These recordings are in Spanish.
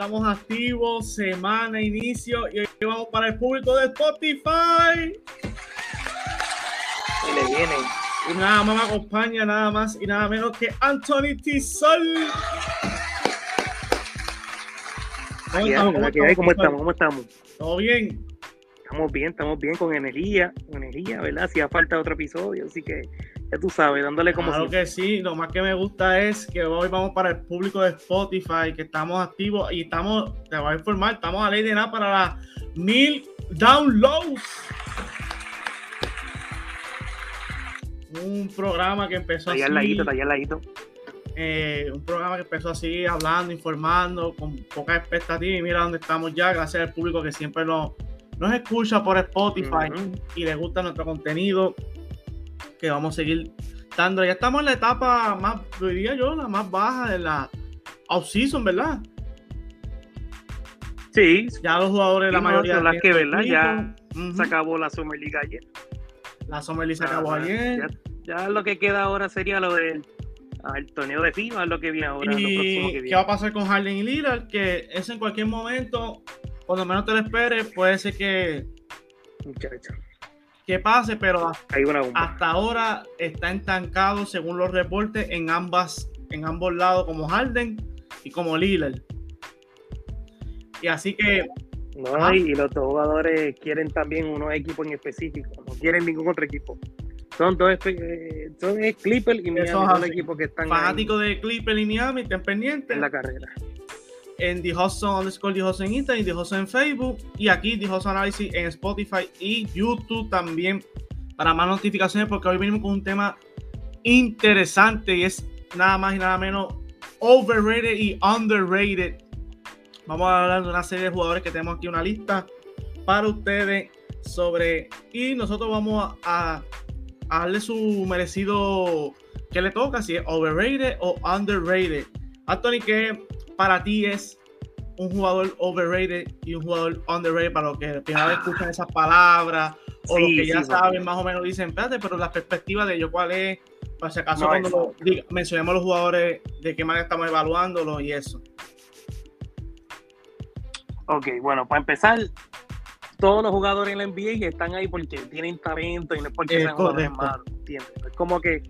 estamos activos, semana, inicio, y hoy vamos para el público de Spotify. Y le vienen. Y nada más me acompaña, nada más y nada menos que Anthony Tizol. ¿Cómo, estamos? ¿Cómo, estamos? ¿Cómo estamos? ¿Cómo estamos? ¿Todo bien? Estamos bien, estamos bien con energía, con energía, ¿verdad? Hacía falta otro episodio, así que ya tú sabes, dándole como Claro que sí, lo más que me gusta es que hoy vamos para el público de Spotify, que estamos activos y estamos, te voy a informar, estamos a ley de nada para las mil downloads. Un programa que empezó así, ladito, ladito. eh, un programa que empezó así, hablando, informando, con poca expectativa y mira dónde estamos ya, gracias al público que siempre nos, nos escucha por Spotify y les gusta nuestro contenido, que vamos a seguir dando. Ya estamos en la etapa más, diría yo, la más baja de la off-season, ¿verdad? Sí, Ya los jugadores, la mayoría las que, ¿verdad? Ya se acabó la Summer League ayer. La Summer League se acabó ayer. Ya, ya lo que queda ahora sería lo del ah, el torneo de FIBA, es lo que viene ahora, lo próximo ¿Y que qué va a pasar con Harden y Lillard? Que eso en cualquier momento, cuando menos te lo esperes, puede ser que, Muchacho, que pase, pero hay una bomba. hasta ahora está estancado según los reportes en ambas en ambos lados como Harden y como Lillard y así que No, Ajá. y, los dos jugadores quieren también unos equipos en específico, no quieren ningún otro equipo. Son dos eh, son es Clippers y Miami, son los equipos que están ahí fanático de Clipper y Miami estén pendientes en la carrera. En The Hudson underscore The Hudson en Instagram The Hudson en Facebook y aquí The Hudson Analysis en Spotify y YouTube también para más notificaciones porque hoy venimos con un tema interesante y es nada más y nada menos overrated y underrated. Vamos a hablar de una serie de jugadores que tenemos aquí una lista para ustedes sobre y nosotros vamos a, a darle su merecido que le toca, si es overrated o underrated. Anthony, ¿qué para ti es un jugador overrated y un jugador underrated para los que primera vez escuchan esas palabras o los que ya sí, saben porque- más o menos dicen, espérate, pero la perspectiva de ellos cuál es, para si acaso No, cuando diga- mencionemos los jugadores, de qué manera estamos evaluándolos y eso. Ok, bueno, para empezar, todos los jugadores en la NBA están ahí porque tienen talento y no es porque Es sean jugadores correcto. malos, ¿entiendes? Es como que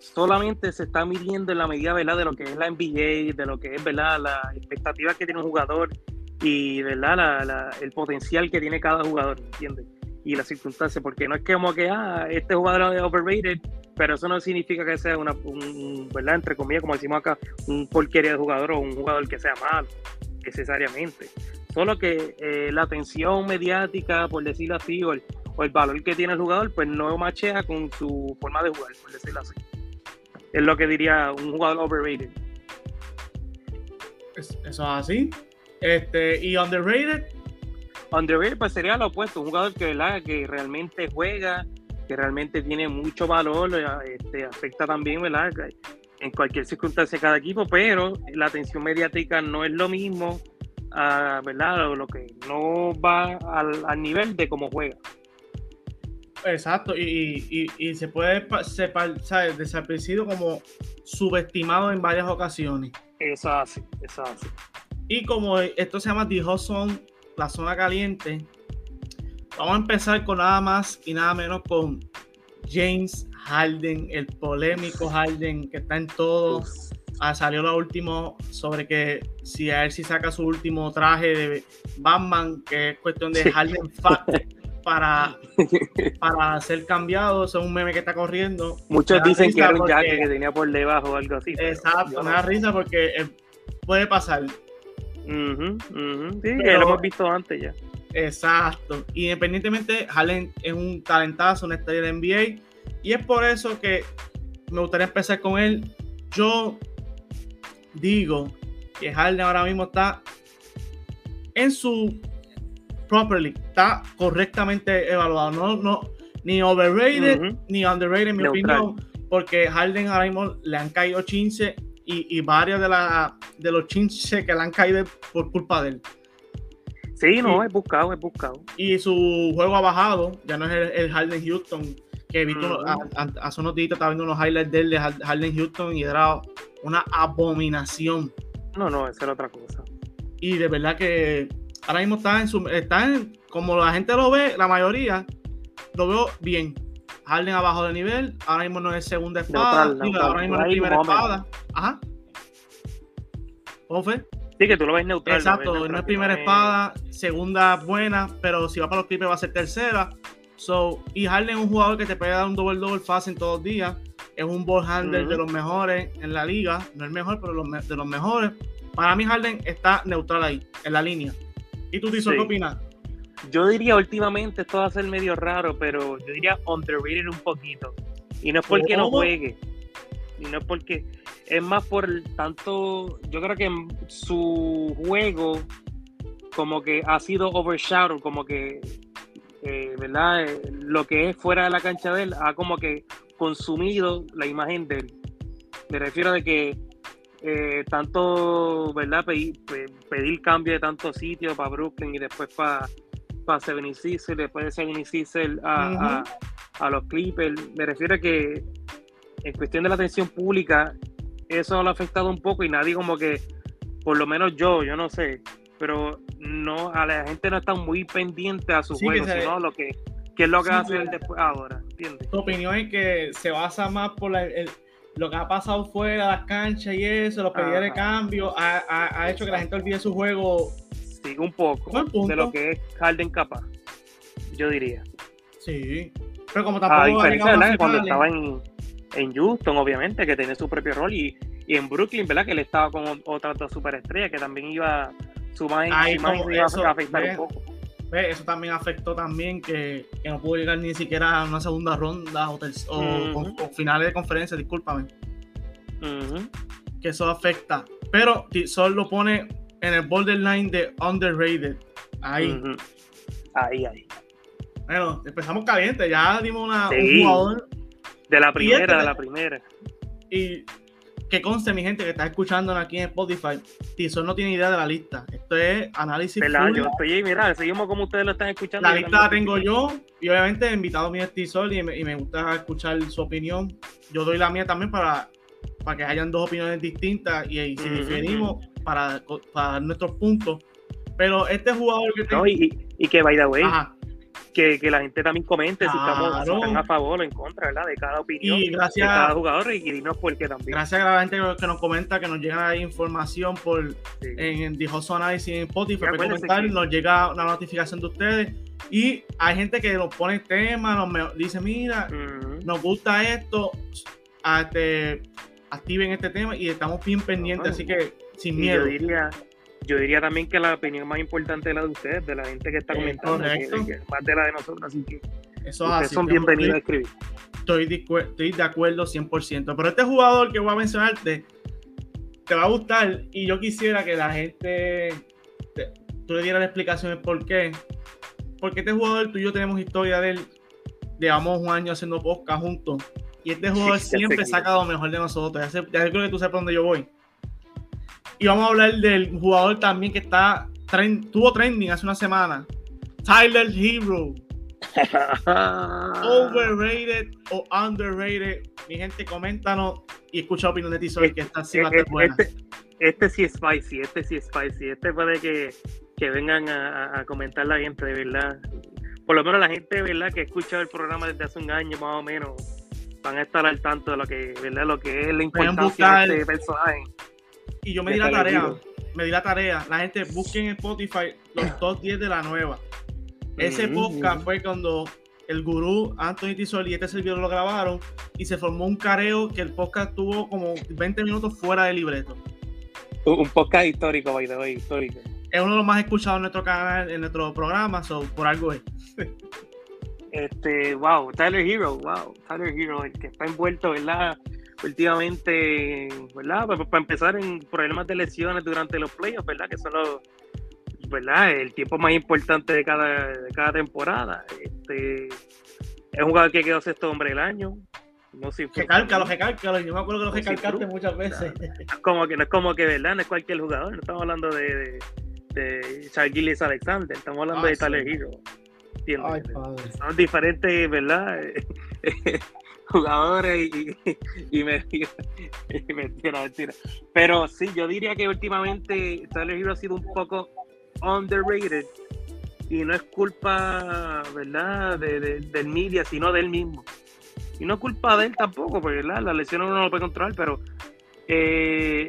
solamente se está midiendo en la medida. De lo que es la NBA, de lo que es, ¿verdad? Las expectativas que tiene un jugador y, ¿verdad? La- la- el potencial que tiene cada jugador, ¿entiendes? Y las circunstancias, porque no es que como que, ah, este jugador es overrated, pero eso no significa que sea una, un, un, ¿verdad? Entre comillas, como decimos acá, un porquería de jugador o un jugador que sea malo, necesariamente. Solo que eh, la atención mediática, por decirlo así, o el, o el valor que tiene el jugador, pues no machea con su forma de jugar, por decirlo así. Es lo que diría un jugador overrated. Es- Eso es así. Este, y underrated, Underrated pues sería lo opuesto, un jugador que, ¿verdad? que realmente juega, que realmente tiene mucho valor, eh, este, afecta también ¿verdad? En cualquier circunstancia cada equipo, pero la atención mediática no es lo mismo, ah, ¿verdad? Lo, lo que no va al, al nivel de cómo juega. Exacto, y, y- y se puede ¿sabes? desapercibido como subestimado en varias ocasiones. Eso hace, eso hace. Y como esto se llama The Hot Zone, la zona caliente, vamos a empezar con nada más y nada menos con James Harden, el polémico Harden que está en todo. Ah, salió lo último sobre que si a él si saca su último traje de Batman, que es cuestión de. Harden Fat para, para ser cambiado. Es un meme que está corriendo. Muchos dicen que era un jacket que tenía por debajo o algo así. Exacto, me no da risa porque eh, puede pasar. Sí, que Pero- lo hemos visto antes ya. Exacto. Independientemente, Harden es un talentazo, una estrella de NBA. Y es por eso que me gustaría empezar con él. Yo digo que Harden ahora mismo está en su properly, está correctamente evaluado. No, no, ni overrated ni underrated, en mi Neutral. opinión. Porque Harden ahora mismo le han caído chinches y, y varios de, la, de los chinches que le han caído por culpa de él. Sí, no, he buscado, he buscado. y su juego ha bajado. Ya no es el, el Harden Houston que vi hace unos días estaba viendo unos highlights de él de Harden Houston y era una abominación. No, no, esa era otra cosa. Y de verdad que ahora mismo está en su. Está en, como la gente lo ve, la mayoría, lo veo bien. Harden abajo de nivel, ahora mismo no es segunda espada, ahora mismo no es primera espada. Ajá. ¿Cómo fue? Sí, que tú lo ves neutral. Exacto, no es primera espada, segunda buena, pero si va para los Clippers va a ser tercera. So, y Harden es un jugador que te puede dar un doble doble fácil todos los días. Es un ball handler de los mejores en la liga. No el mejor, pero de los mejores. Para mí, Harden está neutral ahí, en la línea. ¿Y tú, Tiso, qué opinas? Yo diría últimamente, esto va a ser medio raro, pero yo diría underrated un poquito. Y no es porque no juegue. Y no es porque. Es más por tanto. Yo creo que su juego, como que ha sido overshadowed, como que eh, ¿verdad? Eh, lo que es fuera de la cancha de él ha como que consumido la imagen de él. Me refiero de que eh, tanto, ¿verdad? Pedir, pedir, cambio de tantos sitios para Brooklyn y después para para 76 después de 76 a, a, los Clippers. Me refiero a que en cuestión de la atención pública, eso lo ha afectado un poco y nadie como que, por lo menos yo, yo no sé, pero no a la gente no está muy pendiente a su juego, sino lo que, es lo que va a hacer después ahora, ¿entiendes? Tu opinión es que se basa más por lo que ha pasado fuera las canchas y eso, los pedidos de cambio, ha, hecho que la gente olvide su juego. Sí, un poco de lo que es Harden capaz, yo diría. Sí, pero como tampoco... A diferencia de cuando estaba en, en Houston, obviamente, que tiene su propio rol, y, y en Brooklyn, ¿verdad? Que él estaba con otra superestrella que también iba su eso, eso también afectó también que, no pudo llegar ni siquiera a una segunda ronda o, finales de conferencia, discúlpame. Que eso afecta. Pero Sol lo pone en el borderline de underrated. Ahí. Ahí, ahí. Bueno, empezamos caliente. Ya dimos una, un jugador. De la primera, de la primera. Y que conste, mi gente que está escuchando aquí en Spotify, Tizor no tiene idea de la lista. Esto es análisis. Yo estoy, mira, seguimos como ustedes lo están escuchando. La lista la tengo yo y obviamente he invitado a mi Tizor y, me, gusta escuchar su opinión. Yo doy la mía también para, para que hayan dos opiniones distintas y, si diferimos para, para nuestros puntos. Pero este jugador que tengo... y, y, que, by the way, que, la gente también comente si, estamos, están a favor o en contra, ¿verdad? De cada opinión de cada jugador y, dinos por qué también. Gracias a la gente que nos comenta, que nos llega información por en Dijoso Análisis en Spotify, comentar, nos llega una notificación de ustedes. Y hay gente que nos pone temas, nos dice, mira, nos gusta esto, este, activen este tema y estamos bien pendientes, así que sin miedo. Yo diría, yo diría también que la opinión más importante es la de ustedes, de la gente que está comentando, más de la de nosotros, así que Eso ustedes son bienvenidos a escribir. Estoy de, estoy de acuerdo 100%, pero este jugador que voy a mencionarte te va a gustar y yo quisiera que la gente, tú le dieras la explicación de por qué. Porque este jugador, tú y yo tenemos historia de él, llevamos un año haciendo podcast juntos y este jugador siempre saca lo mejor de nosotros, ya, ya creo que tú sabes por dónde yo voy. Y vamos a hablar del jugador también que está tuvo trending hace una semana. Tyler Hero. Overrated o underrated. Mi gente, coméntanos y escucha opinión de ti sobre que está haciendo este, buena. Este, este, sí es spicy, este sí es spicy. Este puede que, que vengan a, comentar la gente, de verdad. Por lo menos la gente, verdad, que escucha el programa desde hace un año más o menos, van a estar al tanto de lo que, ¿verdad? Lo que es la importancia de este personaje. Y yo me di la tarea, me di la tarea. La gente busquen en Spotify los top 10 de la nueva. Ese podcast fue cuando el gurú Anthony Tisol y este servidor lo grabaron y se formó un careo que el podcast tuvo como 20 minutos fuera de libreto. Un podcast histórico, by the way, histórico. Es uno de los más escuchados en nuestro canal, en nuestro programa, so, por algo es. este, wow, Tyler Hero, wow, Tyler Hero, el que está envuelto, ¿verdad? Últimamente, ¿verdad? Para, empezar en problemas de lesiones durante los playoffs, ¿verdad? Que son los, ¿verdad? El tiempo más importante de cada, de cada temporada. Este, es un jugador que quedó sexto hombre del año. No sé recálcalo, recálcalo. Yo me acuerdo que lo recalcaste muchas veces. No, como que, no es como que, ¿verdad? No es cualquier jugador. No estamos hablando de, de, de Alexander. Estamos hablando de Tyler Hero. Son diferentes, ¿verdad? jugadores y, me, mentira, mentira. Pero sí, yo diría que últimamente Tyler Hero ha sido un poco underrated y no es culpa, ¿verdad?, de, del media, sino de él mismo. Y no es culpa de él tampoco, porque ¿verdad? las lesiones uno no lo puede controlar, pero eh,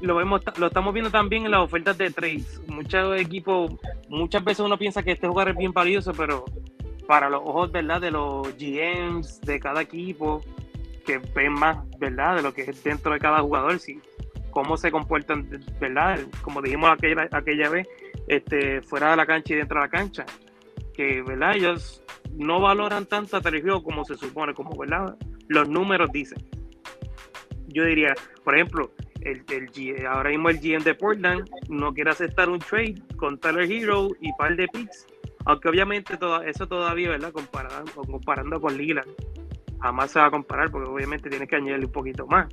lo vemos, lo estamos viendo también en las ofertas de trades. Muchos equipos, muchas veces uno piensa que este jugador es bien valioso, pero para los ojos, ¿verdad? De los GMs de cada equipo, que ven más, ¿verdad? De lo que es dentro de cada jugador, sí, cómo se comportan, ¿verdad? Como dijimos aquella, aquella vez, este, fuera de la cancha y dentro de la cancha, que, ¿verdad? Ellos no valoran tanto a Terry como se supone, como, ¿verdad? Los números dicen. Yo diría, por ejemplo, el, el, ahora mismo el GM de Portland no quiere aceptar un trade con Tyler Hero y par de picks aunque obviamente todo, eso todavía, ¿verdad? Comparando, comparando con Lila, jamás se va a comparar porque obviamente tiene que añadirle un poquito más.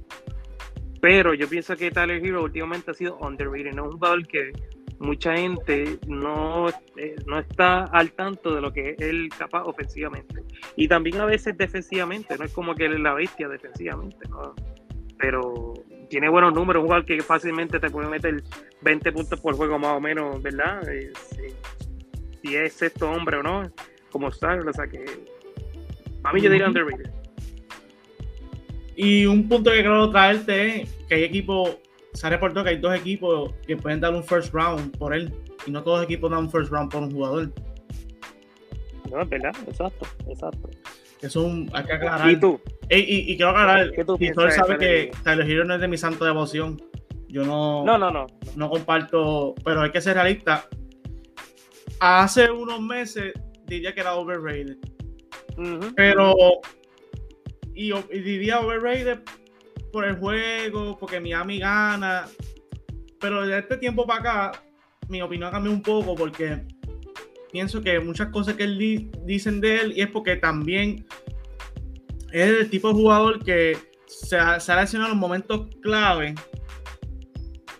Pero yo pienso que Tyler Hero últimamente ha sido underrated, no un jugador que mucha gente no, eh, no está al tanto de lo que es él capaz ofensivamente. Y también a veces defensivamente, no es como que él es la bestia defensivamente, ¿no? Pero tiene buenos números, un jugador que fácilmente te puede meter 20 puntos por juego más o menos, ¿verdad? Eh, si es sexto hombre o no, como está, o sea que a mí yo diría underrated. Y un punto que quiero traerte es que hay equipos, se ha reportado que hay dos equipos que pueden dar un first round por él, y no todos los equipos dan un first round por un jugador. No, es verdad, exacto, exacto. Es un, hay que aclarar. ¿Y tú? Y, quiero aclarar, ¿Qué tú y tú sabe que Tyler Hero no es de mi santo devoción. Yo no, no, no, no. no comparto, pero hay que ser realista hace unos meses diría que era overrated. Pero, y, diría overrated por el juego, porque Miami gana. Pero de este tiempo para acá, mi opinión cambiado un poco porque pienso que muchas cosas que él dicen de él y es porque también es el tipo de jugador que se ha, se ha lesionado en los momentos clave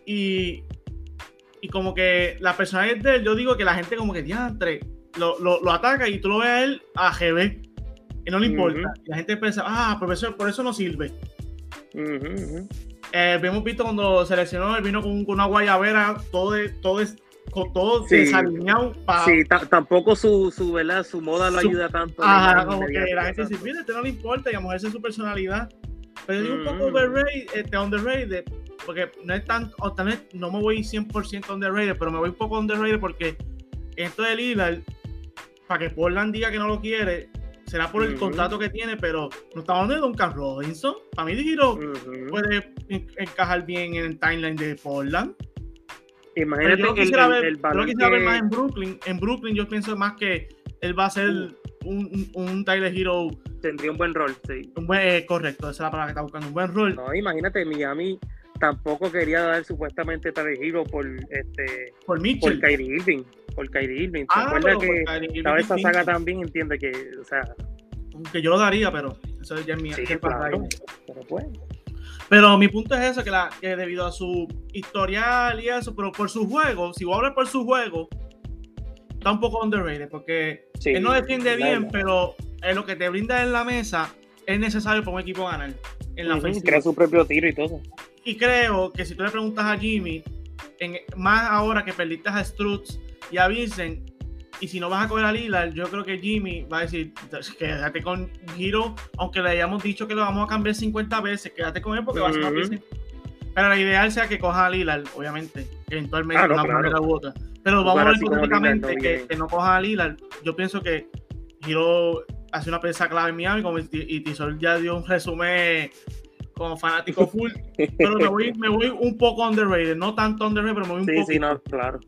y y como que la personalidad de él, yo digo que la gente como que diantre, lo, lo, lo ataca y tú lo ves a él a GB y no le importa. Y la gente piensa, ah, profesor, por eso no sirve. Eh, hemos visto cuando seleccionó, él vino con, una guayabera, todo, todo, con todo desalineado. Sí, tampoco su, su, ¿verdad? su moda lo ayuda tanto. Ajá, como que la gente dice, mire, este no le importa, y a mujer es su personalidad. Pero yo digo un poco overrated, este, underrated, porque no es tan, o tal vez no me voy 100% underrated, pero me voy un poco underrated porque esto de Lillard, para que Portland diga que no lo quiere, será por el contrato que tiene, pero no estamos hablando de Duncan Robinson. Para mí, Digiro puede encajar bien en el timeline de Portland. Imagínate yo quisiera, ver, el yo quisiera ver más en Brooklyn. En Brooklyn yo pienso más que él va a ser uh. Un, un, Tyler Hero. Tendría un buen rol, sí. Un buen, eh, correcto, esa es la palabra que está buscando. Un buen rol. No, imagínate, Miami tampoco quería dar supuestamente tal giro por este por Mitchell. por Kyrie Irving por Kyrie Irving ¿te ah, acuerdas que estaba esa saga también entiende que o sea que yo lo daría pero eso ya es mi sí, claro, pero pues pero mi punto es eso, que, la, que debido a su historial y eso, pero por su juego, si voy a hablar por su juego, está un poco underrated, porque él no defiende bien, pero en lo que te brinda en la mesa es necesario para un equipo ganar. En la Crea su propio tiro y todo. Y creo que si tú le preguntas a Jimmy, en, más ahora que perdiste a Strutz y a Vincent, y si no vas a coger a Lillard, yo creo que Jimmy va a decir, quédate con Giro, aunque le hayamos dicho que lo vamos a cambiar 50 veces, quédate con él porque va a ser más Pero la ideal sea que coja a Lillard, obviamente, eventualmente una manera u otra. Pero vamos a ver hipotéticamente que, que, no coja a Lillard. Yo pienso que Giro hace una pieza clave en Miami, como y Tisol ya dio un resumen como fanático full, pero me voy, me voy un poco underrated, no tanto underrated, pero me voy un poco. Sí, sí, no, claro.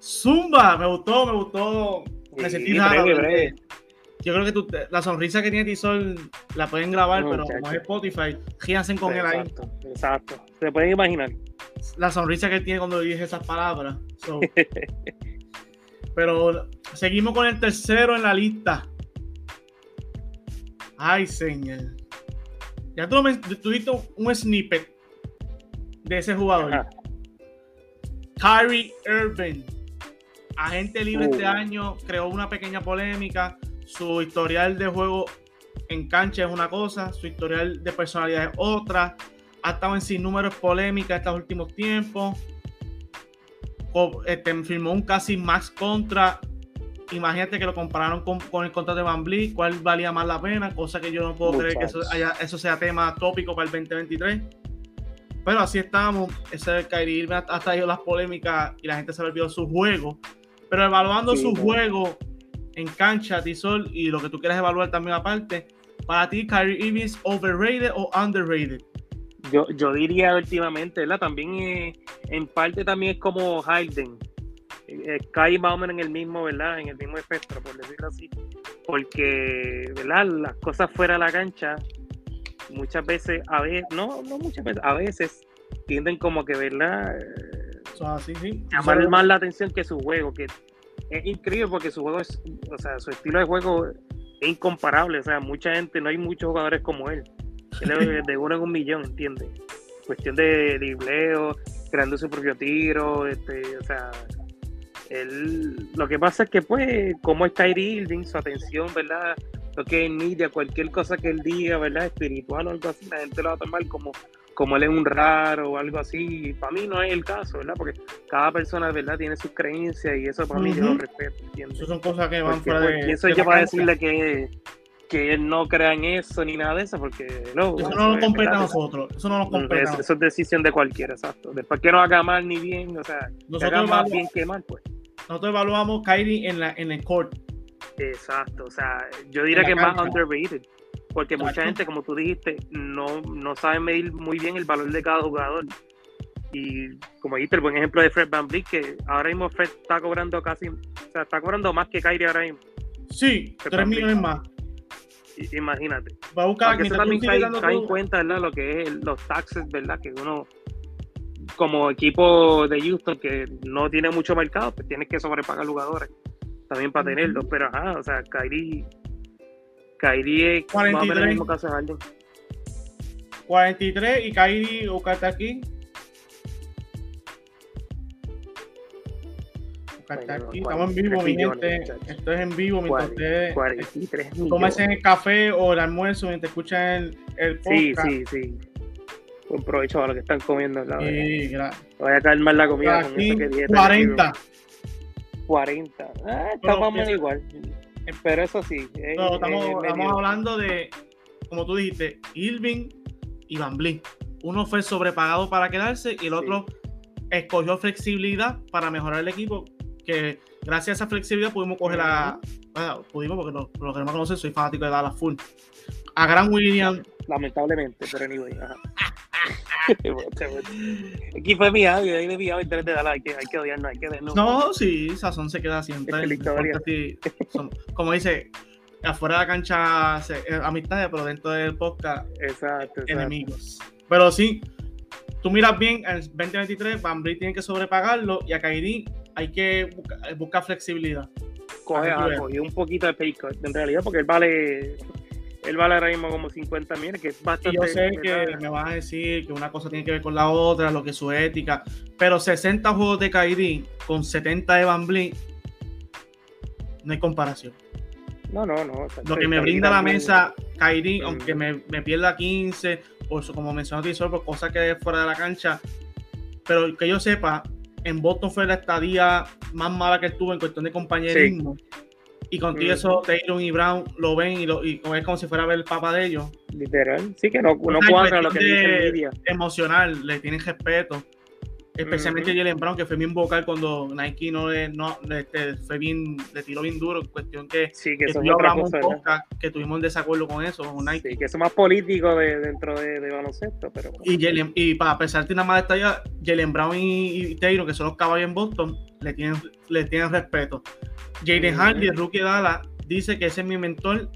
Zumba, me gustó, me gustó. Me sentí raro. Yo creo que tú, la sonrisa que tiene Tisol la pueden grabar, pero como es Spotify, gírense con él ahí. Exacto, se pueden imaginar. La sonrisa que él tiene cuando dice esas palabras. pero seguimos con el tercero en la lista. Ay, señor. Ya tú tuviste un snippet de ese jugador. Kyrie Irving, agente libre este uh. año, creó una pequeña polémica su historial de juego en cancha es una cosa, su historial de personalidad es otra. Ha estado en sin números polémicas estos últimos tiempos. Este, firmó un casi max contra. Imagínate que lo compararon con, el contrato de Van Vliet, cuál valía más la pena, cosa que yo no puedo creer que eso, eso, sea tema tópico para el 2023. Pero así estamos. Ese Kyrie Irving ha traído las polémicas y la gente se le olvidó su juego. Pero evaluando su juego en cancha, Tisol, y lo que tú quieras evaluar también aparte, para ti, Kyrie Irving es overrated o underrated? Yo, yo diría últimamente, ¿verdad? También eh, en parte también es como Harden. Eh, cae más o menos en el mismo, ¿verdad? En el mismo espectro, por decirlo así. Porque, ¿verdad? Las cosas fuera de la cancha, muchas veces, a veces, no, no muchas veces, a veces tienden como que, ¿verdad? sí. Llamar más la atención que su juego, que es increíble porque su juego es, o sea, su estilo de juego es incomparable. O sea, mucha gente, no hay muchos jugadores como él. De uno en un millón, ¿entiendes? Cuestión de dribleo, creando su propio tiro, este, o sea, él, lo que pasa es que, pues, como es Kyrie Irving, su atención, ¿verdad? Lo que es media, cualquier cosa que él diga, ¿verdad? Espiritual o algo así, la gente lo va a tomar como como él es un raro o algo así. Para mí no es el caso, ¿verdad? Porque cada persona, ¿verdad? Tiene sus creencias y eso para mí yo lo respeto, ¿entiendes? Eso son cosas que van fuera pues, de. eso yo para decirle que, que no crea en eso ni nada de eso, porque no. Eso no nos compete a nosotros. Eso no nos compete. Eso, es decisión de cualquiera, exacto. Después que no haga mal ni bien, o sea, nosotros haga más bien que mal, pues. Nosotros evaluamos Kyrie en, la, en el court. Exacto, o sea, yo diría que es más underrated porque mucha gente, como tú dijiste, no, no sabe medir muy bien el valor de cada jugador. Y como dijiste, el buen ejemplo de Fred Van Vliet, que ahora mismo Fred está cobrando casi, o sea, está cobrando más que Kyrie ahora mismo. Sí, tres 3 millones más. Imagínate. Va a buscar que también cae, en cuenta, ¿verdad? Lo que es los taxes, ¿verdad? Que uno, como equipo de Houston, que no tiene mucho mercado, pues tienes que sobrepagar jugadores también para tenerlos. Pero ajá, o sea, Kyrie 43. 43 y Kairi Aquí. Estamos en vivo, mi gente. Esto es en vivo mientras ustedes 43 tomen el café o el almuerzo mientras escuchan el, podcast. Sí, sí, sí. Buen provecho a lo que están comiendo. La sí. Voy a calmar la comida con eso que 40. 40. Ah, estamos igual. Pero eso sí. estamos, hablando de, como tú dijiste, Irving y Van Vliet. Uno fue sobrepagado para quedarse y el otro escogió flexibilidad para mejorar el equipo. Que gracias a esa flexibilidad pudimos coger la. pudimos, porque lo, lo que no conocen, soy fanático de Dallas Full. A Gran William. Lamentablemente, pero anyway. Aquí fue mi audio, ahí mi audio de Dallas, hay que, hay que odiarnos, hay que. No, sí, Sazón se queda siempre. como dice, afuera de la cancha se, eh, amistades, pero dentro del podcast exacto, enemigos. Pero sí, tú miras bien, en el 2023 Van tiene que sobrepagarlo y a Kairi hay que buscar, flexibilidad. Coge algo y un poquito de pay en realidad, porque él vale él vale ahora mismo como 50 mil, que es bastante. yo sé que me vas a decir que una cosa tiene que ver con la otra, lo que es su ética, pero 60 juegos de KD con 70 de Van Vliet, no hay comparación. No, no, no. Lo que me brinda la mesa KD, aunque me, me, pierda 15, por su, como mencionó Tisol, por cosas que es fuera de la cancha, pero que yo sepa, en Boston fue la estadía más mala que estuvo en cuestión de compañerismo. Y contigo eso, Taylor y Brown lo ven y, lo, y es como si fuera a ver el papá de ellos. Literal. Sí, que no, no cuadra lo que dice Emocional, le tienen respeto. Especialmente Jalen Brown, que fue bien vocal cuando Nike no le, no, este, fue bien, le tiró bien duro. Cuestión que, sí, que, que hablamos un podcast, que tuvimos un desacuerdo con eso, con Nike. Sí, que eso es más político de, dentro de, de baloncesto. Pero... Y, Jalen, y para pesar de una mala estadía, Jalen Brown y, Taylor, que son los caballos en Boston, le tienen, le tienen respeto. Jaden Hardy, el rookie de Dallas, dice que ese es mi mentor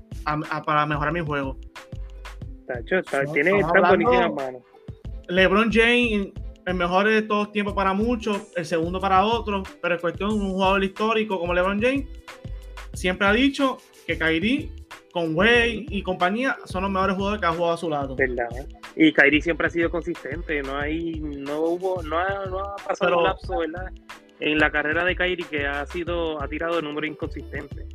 para mejorar mi juego. Tacho, está, tiene tan buenísimas manos. LeBron James, el mejor de todos tiempos para muchos, el segundo para otros, pero en cuestión de un jugador histórico como LeBron James, siempre ha dicho que Kyrie con Way y compañía son los mejores jugadores que ha jugado a su lado. ¿Verdad? Y Kyrie siempre ha sido consistente, no hay, no hubo, no ha, no ha pasado un lapso, ¿verdad? en la carrera de Kyrie que ha sido ha tirado de número inconsistente.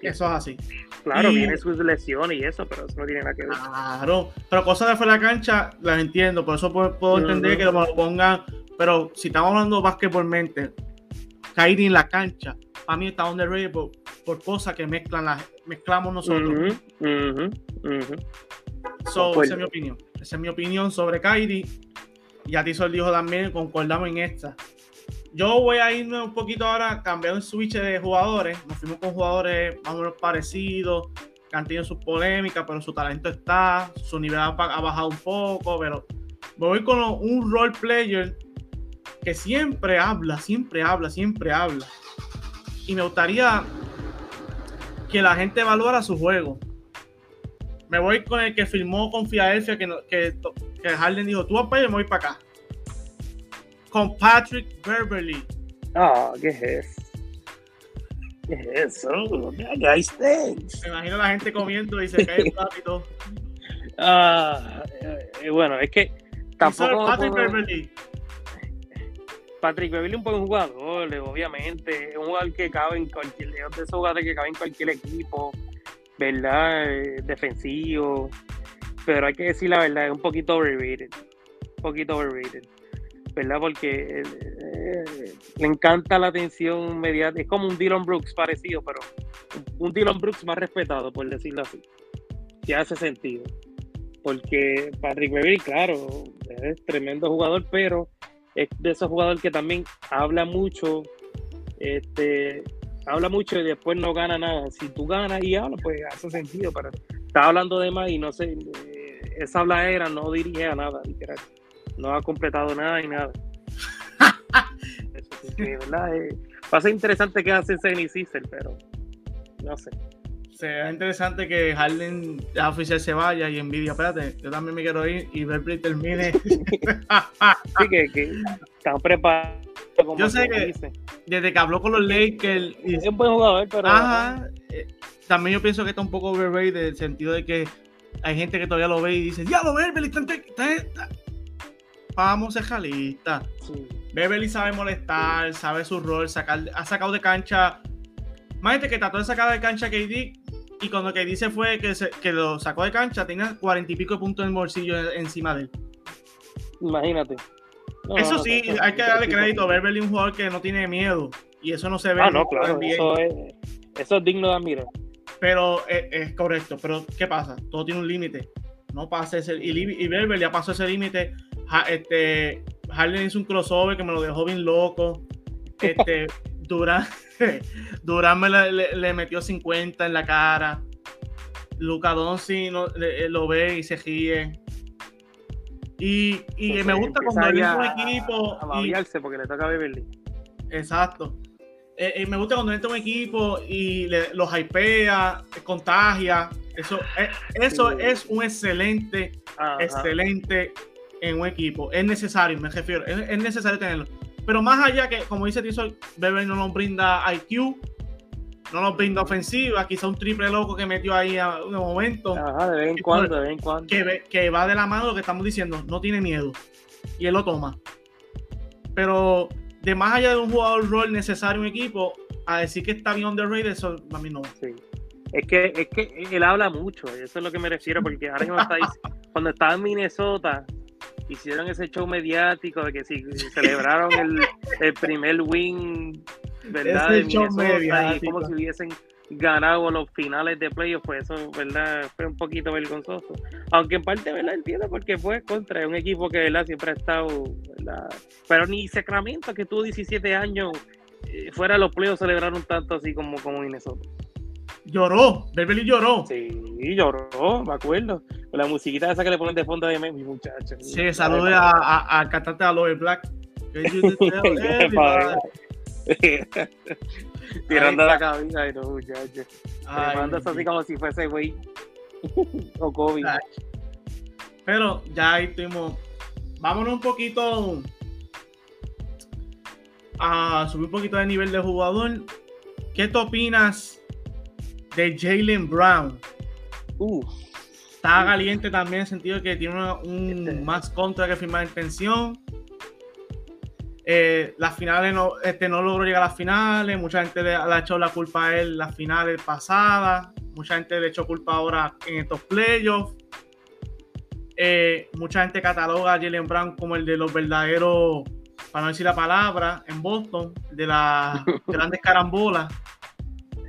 Eso es así. Claro, viene sus lesiones y eso, pero eso no tiene nada que ver. Claro, pero cosas de fuera de la cancha las entiendo, por eso puedo, entender que lo pongan, pero si estamos hablando básquetbolmente, Kyrie en la cancha, para mí está underrated por, por cosas que mezclan la, mezclamos nosotros. esa es mi opinión. Esa es mi opinión sobre Kyrie. Y a ti dijo también, concordamos en esta. Yo voy a irme un poquito ahora, cambiando el switch de jugadores. Nos fuimos con jugadores más o menos parecidos, que han tenido sus polémicas, pero su talento está, su nivel ha, bajado un poco, pero voy con un role player que siempre habla, siempre habla, siempre habla. Y me gustaría que la gente valora su juego. Me voy con el que firmó con Philadelphia, que, que, Harden dijo, tú vas para me voy para acá. Con Patrick Beverly. Ah, ¿qué es eso? ¿Qué es eso? Me imagino la gente comiendo y se cae el plato Ah, eh, bueno, es que tampoco... Patrick Beverly. Patrick Beverly un buen jugador, obviamente. Es un jugador que cabe en cualquier. de esos jugadores que cabe en cualquier equipo, ¿verdad? Eh, defensivo. Pero hay que decir la verdad, es un poquito overrated. Un poquito overrated. ¿Verdad? Porque eh, le encanta la atención mediática. Es como un Dylan Brooks parecido, pero un Dylan Brooks más respetado, por decirlo así. Que hace sentido. Porque Patrick Beverly, claro, es tremendo jugador, pero es de esos jugadores que también habla mucho, este, habla mucho y después no gana nada. Si tú ganas y hablas, pues hace sentido, pero está hablando de más y no sé, eh, esa habladera no dirige a nada, literal. No ha completado nada y nada. Eso, que, ¿verdad? Eh, va a ser interesante que hace Zen y pero no sé será interesante que Harden ya oficial se vaya y Nvidia, espérate, yo también me quiero ir y Berkeley termine. sí, que, que están preparados. Yo sé que desde que habló con los Lakers. Es un buen jugador, pero. Ajá. Eh, también yo pienso que está un poco overrated en el sentido de que hay gente que todavía lo ve y dice: Ya lo Beverly, está, está, vamos a ser jalista. Sí. Beverly sabe molestar, sabe su rol, sacar, ha sacado de cancha. Imagínate que trató de sacar de cancha a KD y cuando que dice fue que, que lo sacó de cancha, tenía cuarenta y pico de puntos en el bolsillo encima de él. Imagínate. eso sí, hay que darle crédito. Beverly un jugador que no tiene miedo. Y eso no se ve. Ah, no, claro. Eso es, eso es, digno de admirar. Pero es, correcto. Pero ¿qué pasa? Todo tiene un límite. No pasa ese. Y, y Beverly ya pasó ese límite. Este, Harden hizo un crossover que me lo dejó bien loco. Este, Durán, Durán me le, metió 50 en la cara. Luca Donsi no, lo ve y se ríe. Y, y me gusta cuando hay un equipo. A, porque le toca a Beverly. Exacto. Eh, eh, me gusta cuando entra un equipo y le, los hypea, contagia. Eso, eh, eso es un excelente, excelente en un equipo. Es necesario, me refiero. es necesario tenerlo. Pero más allá que, como dice Tizol, Beverly no nos brinda IQ, no nos brinda ofensiva, quizá un triple loco que metió ahí a un momento. Ajá, de vez en cuando, de vez en cuando. Que, va de la mano lo que estamos diciendo, no tiene miedo. Y él lo toma. Pero de más allá de un jugador rol necesario en un equipo, a decir que está bien underrated, eso a mí no. Sí. Es que, es que él habla mucho, eso es lo que me refiero, porque ahora mismo está cuando estaba en Minnesota, hicieron ese show mediático de que si celebraron el, el primer win, ¿verdad? Ese show mediático. como si hubiesen ganado los finales de playoffs, pues eso, ¿verdad? Fue un poquito vergonzoso. Aunque en parte, ¿verdad? Entiendo porque fue contra un equipo que, ¿verdad? Siempre ha estado, ¿verdad? Pero ni Sacramento, que tuvo 17 años, eh, fuera de los playoffs celebraron tanto así como, como Minnesota. Lloró, Beverly lloró. Sí, lloró, me acuerdo. La musiquita esa que le ponen de fondo de mi muchacho. Sí, salude al cantante Aloe Black. Tirando la cabeza y no, muchachos. mandas así como si fuese güey. o COVID. Pero ya ahí tuvimos. Vámonos un poquito a subir un poquito de nivel de jugador. ¿Qué te opinas de Jalen Brown. Está caliente también en el sentido de que tiene un este. más contra que firmar intención. Eh, las finales no, este, no logró llegar a las finales. Mucha gente le, ha echado la culpa a él las finales pasadas. mucha gente le echó culpa ahora en estos playoffs. Eh, mucha gente cataloga a Jalen Brown como el de los verdaderos, para no decir la palabra, en Boston, de las grandes carambolas.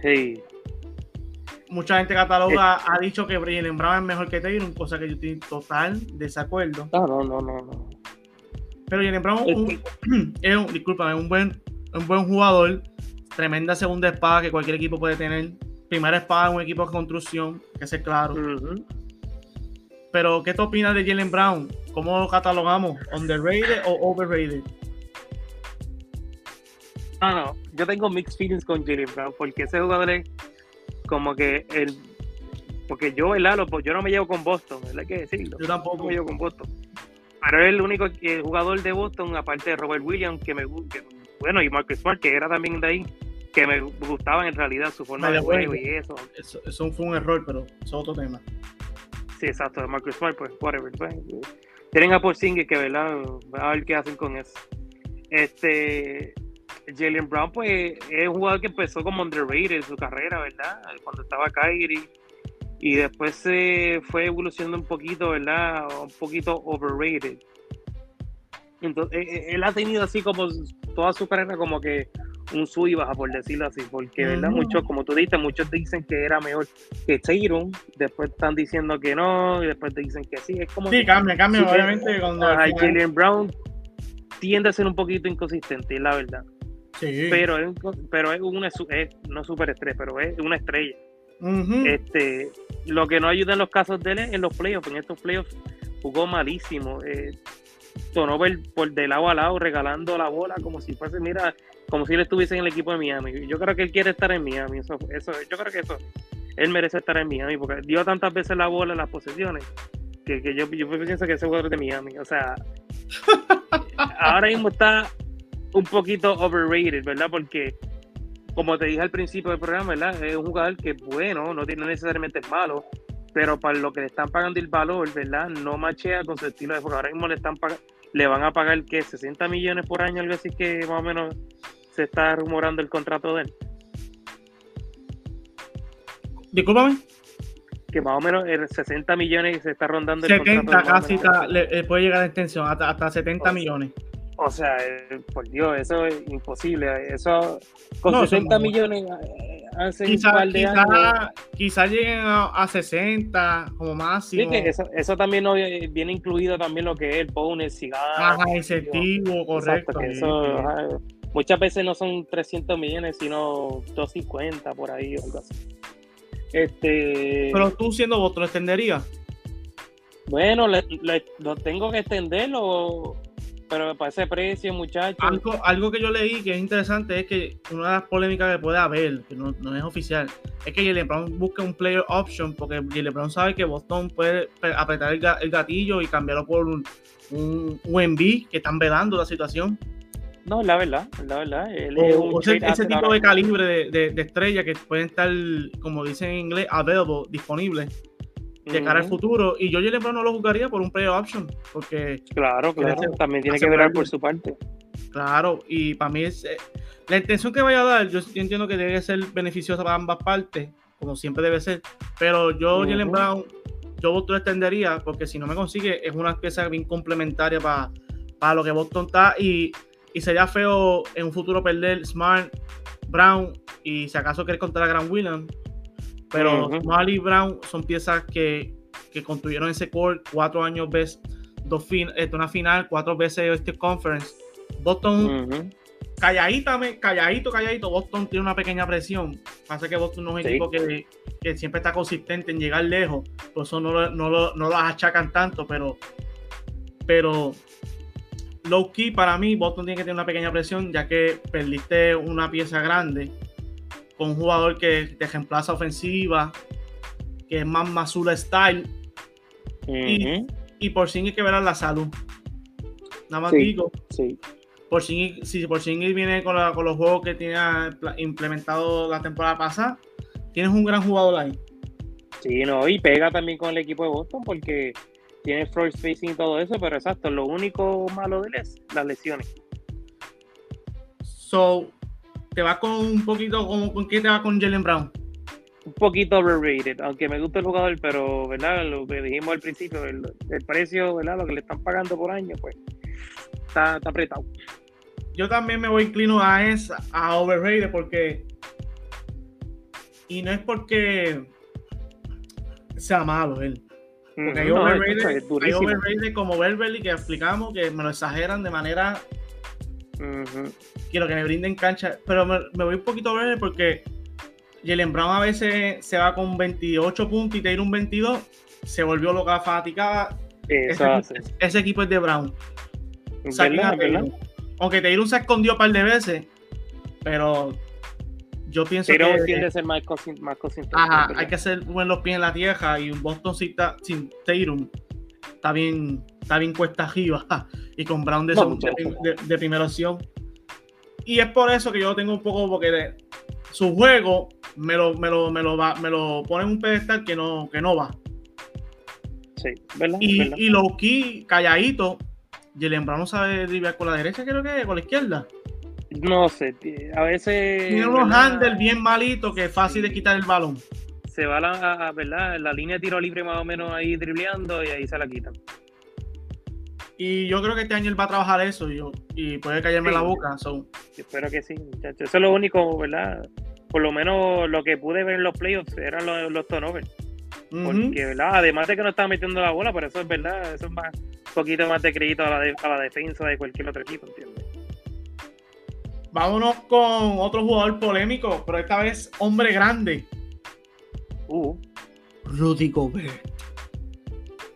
Sí. Mucha gente cataloga, ha dicho que Jalen Brown es mejor que Taylor, cosa que yo estoy total desacuerdo. No, no, no, no. no. Pero Jalen Brown un, es un, disculpa, es un buen, un buen jugador, tremenda segunda espada que cualquier equipo puede tener. Primera espada en un equipo de construcción, que es claro. Pero, ¿qué te opinas de Jalen Brown? ¿Cómo lo catalogamos? ¿Underrated o overrated? No, no, yo tengo mixed feelings con Jalen Brown porque ese jugador es como que el. Porque yo, el pues yo no me llevo con Boston, hay que decirlo. Yo tampoco. me llevo con Boston. Pero es el único jugador de Boston, aparte de Robert Williams, que me gusta. Bueno, y Marcus Smart, que era también de ahí, que me gustaba en realidad su forma de juego y eso. eso. fue un error, pero eso es otro tema. Sí, exacto, de Marcus Smart, pues, whatever. Pues, tienen a Porzingis que, ¿verdad? A ver qué hacen con eso. Este, Jalen Brown, pues, es un jugador que empezó como underrated en su carrera, ¿verdad? Cuando estaba Kyrie. Y después se fue evolucionando un poquito, ¿verdad? Un poquito overrated. Entonces, e, e, él ha tenido así como toda su carrera como que un sub y baja, por decirlo así, porque, ¿verdad? Muchos, como tú dices, muchos dicen que era mejor que Tatum, después están diciendo que no, y después te dicen que sí, es como... Sí, cambia, cambia, obviamente, cuando... Jalen Brown tiende a ser un poquito inconsistente, la verdad. Sí. Pero es, pero es una, es, no superestrella, pero es una estrella. este, lo que no ayuda en los casos de él es en los playoffs, en estos playoffs jugó malísimo. Eh, por de lado a lado regalando la bola como si fuese, mira, como si él estuviese en el equipo de Miami. Yo creo que él quiere estar en Miami. Eso, eso, yo creo que eso, él merece estar en Miami porque dio tantas veces la bola en las posesiones que, que yo, yo pienso que ese jugador es de Miami. O sea, ahora mismo está un poquito overrated, ¿verdad? Porque, como te dije al principio del programa, ¿verdad? Es un jugador que es bueno, no tiene necesariamente malo, pero para lo que le están pagando el valor, ¿verdad? No machea con su estilo de juego. Ahora mismo le están le van a pagar que 60 millones por año, algo así que más o menos se está rumorando el contrato de él. Discúlpame. Que más o menos 60 millones se está rondando el 70 casi le, puede llegar a extensión, hasta, hasta 70 millones. O sea, eh, por Dios, eso es imposible. Eso con 60 millones eh, hace quizá, quizá, lleguen a, 60 como máximo. Sí, que eso, también viene incluido también lo que es el bonus, cigarro. Ajá, incentivo, correcto. muchas veces no son 300 millones, sino 250 por ahí o algo así. Este... Pero tú siendo vos, ¿lo extenderías? Bueno, lo tengo que extenderlo pero para ese precio, muchachos. Algo, que yo leí que es interesante es que una de las polémicas que puede haber, que no, es oficial, es que Jalen Brown busca un player option porque Jalen Brown sabe que Boston puede apretar el, gatillo y cambiarlo por un, un UMB que están velando la situación. No, la verdad, la verdad. ese, tipo de calibre de, de, estrella que pueden estar, como dicen en inglés, available, disponibles de cara al futuro. Y yo Jalen Brown no lo jugaría por un player option, porque... Claro, claro, también tiene que ver por su parte. Claro, y para mí es... Eh, la intención que vaya a dar, yo, entiendo que debe ser beneficiosa para ambas partes, como siempre debe ser, pero yo Jalen Brown, yo lo extendería, porque si no me consigue, es una pieza bien complementaria para, para lo que Boston está, y, y sería feo en un futuro perder Smart, Brown, y si acaso quieres contar a Grant Williams, pero uh Brown son piezas que, que construyeron ese core cuatro años ves dos fin, este, una final, cuatro veces este conference. Boston, calladito, calladito, calladito, Boston tiene una pequeña presión. Pasa que Boston no es un equipo que, que, siempre está consistente en llegar lejos, por eso no, no, no, no las achacan tanto, pero, pero low key para mí, Boston tiene que tener una pequeña presión, ya que perdiste una pieza grande con un jugador que te reemplaza ofensiva, que es más Mazula style. y, por fin hay que ver a la salud. Nada más digo. Sí. Por si por viene con, los juegos que tiene implementado la temporada pasada, tienes un gran jugador ahí. Sí, no, y pega también con el equipo de Boston porque tiene floor spacing y todo eso, pero exacto, lo único malo de él es las lesiones. So, te vas con un poquito, con, ¿con qué te vas con Jalen Brown? un poquito overrated, aunque me gusta el jugador, pero verdad lo que dijimos al principio, el, precio, verdad, lo que le están pagando por año, pues está, apretado. Yo también me voy inclino a esa, a overrated, porque y no es porque sea malo él. Porque hay, overrated, como Beverly que explicamos que me lo exageran de manera quiero que me brinden cancha. Pero me, voy un poquito a porque Jalen Brown a veces se va con 28 puntos y ir un 22. Se volvió loca, fatigada. Ese, equipo es de Brown. Aunque Taylor se escondió un par de veces, pero yo pienso que. tiende a ser más, consistente. Ajá, hay que hacer buen los pies en la tierra y un Boston sin, sin está bien, está bien cuesta arriba y con Brown de, de, primera opción. Y es por eso que yo tengo un poco, porque su juego me lo, me lo, me lo, va, me lo pone en un pedestal que no, que no va. Sí, ¿verdad? Y, y low key, calladito, Jalen Brown no sabe driblar con la derecha, creo que con la izquierda. No sé, a veces. Tiene unos handles bien malitos que es fácil de quitar el balón. Se va la, ¿verdad? la línea de tiro libre más o menos ahí dribleando y ahí se la quitan. Y yo creo que este año él va a trabajar eso y, puede callarme la boca. Espero que sí, muchachos. Eso es lo único, ¿verdad? Por lo menos lo que pude ver en los playoffs eran los, los turnovers. Porque, ¿verdad? Además de que no estaba metiendo la bola, pero eso es verdad, eso es más, un poquito más de crédito a la, a la defensa de cualquier otro equipo, ¿entiendes? Vámonos con otro jugador polémico, pero esta vez hombre grande. Uh. Rudy Gobert.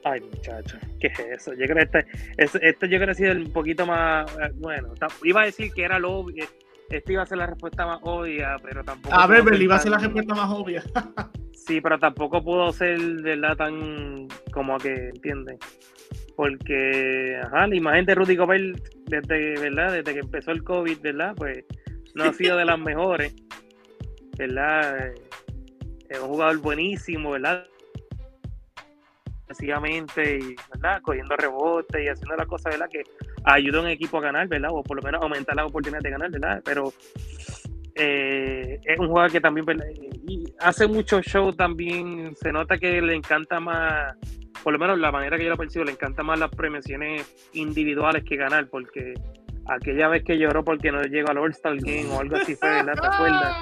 Ay, muchacho, ¿qué es eso? Yo creo que este, este yo creo que ha sido un poquito más. Eh, bueno, iba a decir que era lo obvio. Este iba a ser la respuesta más obvia, pero tampoco. A ver, iba a ser la respuesta más obvia. sí, pero tampoco pudo ser, ¿verdad? Tan como que, ¿entiendes? porque ajá, la imagen de Rudy Gobert desde, ¿verdad? desde que empezó el COVID, ¿verdad? Pues no ha sido de las mejores, ¿verdad? Es un jugador buenísimo, ¿verdad? Y, ¿verdad? Cogiendo rebotes y haciendo las cosas, ¿verdad? Que ayuda a un equipo a ganar, ¿verdad? O por lo menos aumentar la oportunidad de ganar, ¿verdad? Pero eh, es un jugador que también Y hace mucho show también, se nota que le encanta más por lo menos la manera que yo lo percibo, le encanta más las premiaciones individuales que ganar, porque aquella vez que lloró porque no llegó al All-Star Game o algo así fue, ¿verdad? ¿Te acuerdas?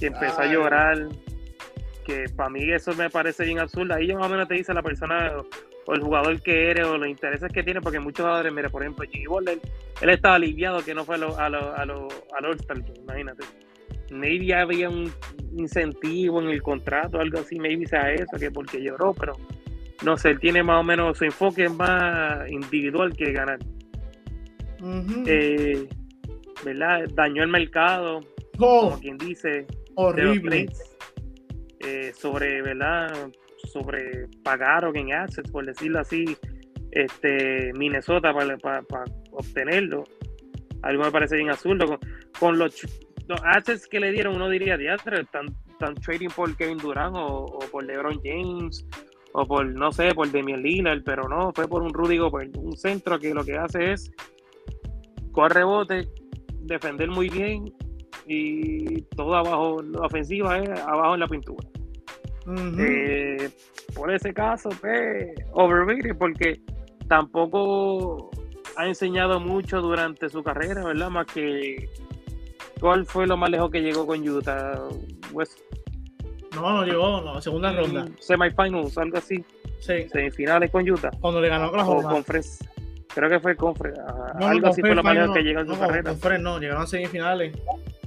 Que empezó a llorar, que para mí eso me parece bien absurdo. Ahí más o menos te dice la persona o el jugador que eres o los intereses que tiene, porque muchos jugadores, mira, por ejemplo, Jimmy Butler, él estaba aliviado que no fue a lo, a lo, al All-Star imagínate. Maybe había un incentivo en el contrato, algo así, maybe sea eso, que porque lloró, pero no sé, él tiene más o menos su enfoque más individual que ganar. Eh, ¿Verdad? Dañó el mercado, oh. como quien dice, horrible. Eh, sobre, ¿verdad? Sobre pagaron en assets, por decirlo así, este Minnesota para, para, obtenerlo. Algo me parece bien absurdo. Con, los, assets que le dieron, uno diría, diatre, están, están trading por Kevin Durant o por LeBron James o por, no sé, por Demian Lillard, pero no, fue por un Rudy Gobert, un centro que lo que hace es correr rebote, defender muy bien y todo abajo, la ofensiva es abajo en la pintura. Eh, por ese caso, pues, overrated, porque tampoco ha enseñado mucho durante su carrera, ¿verdad? Más que cuál fue lo más lejos que llegó con Utah. West, no, no llegó, no, segunda ronda. Semifinals, algo así. Sí. Semifinales con Utah. Cuando le ganó a Oklahoma. O conference. Creo que fue conference. No, algo así fue lo más que llegó en su carrera. Conference no, llegaron a semifinales.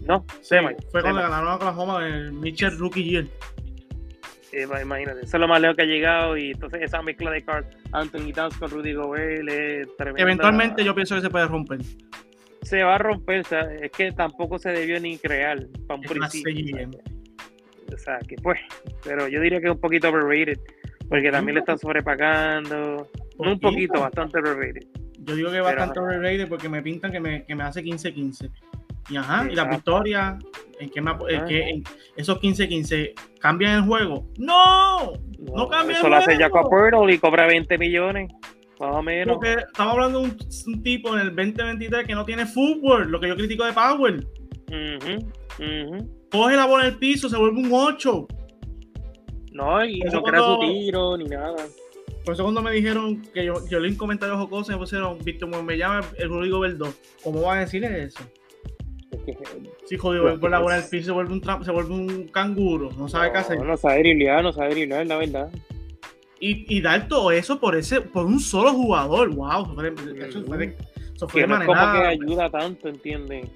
No, semi. Fue cuando le ganaron a Oklahoma el Mitchell Rookie Year. Eh, imagínate, eso es lo más lejos que ha llegado y entonces esa mezcla de Carl Anthony Towns con Rudy Gobert es tremenda. Eventualmente yo pienso que se puede romper. Se va a romper, o sea, es que tampoco se debió ni crear para un principio. O sea, que pues, pero yo diría que es un poquito overrated, porque también le están sobrepagando. Un poquito, bastante overrated. Yo digo que bastante overrated porque me pintan que me, que me hace 15-15. Y ajá, y la victoria, ¿en qué, en esos 15-15 cambian el juego? ¡No! No, no cambia Eso lo hace Jacob Pearl y cobra 20 millones. Más o menos. Porque estamos hablando de un, tipo en el 2023 que no tiene fútbol, lo que yo critico de Power. Coge la bola en el piso, se vuelve un 8. No, y no crea su tiro ni nada. Por eso cuando me dijeron que yo, yo leí un comentario jocoso, me pusieron, Víctor, me llama el Rodrigo Verdó. ¿Cómo van a decirle eso? Si jodido, por la bola del piso se vuelve un se vuelve un canguro, no sabe qué hacer. No sabe driblar, no sabe driblar, la verdad. Y, y, dar todo eso por ese, por un solo jugador, wow, eso fue, eso fue de, eso fue que no es como que ayuda tanto, ¿entiendes?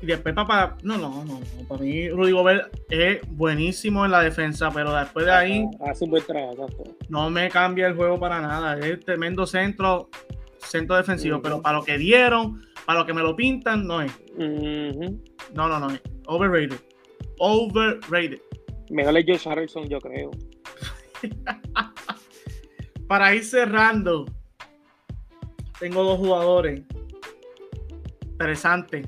Y después para, no, no, no, para mí Rudy Gobert es buenísimo en la defensa, pero después de ahí hace un buen trabajo. No me cambia el juego para nada, es tremendo centro, centro defensivo, pero para lo que dieron, para lo que me lo pintan, no es. No, no, no es. Overrated. Overrated. Mejor es Josh Harrison, yo creo. para ir cerrando, tengo dos jugadores interesantes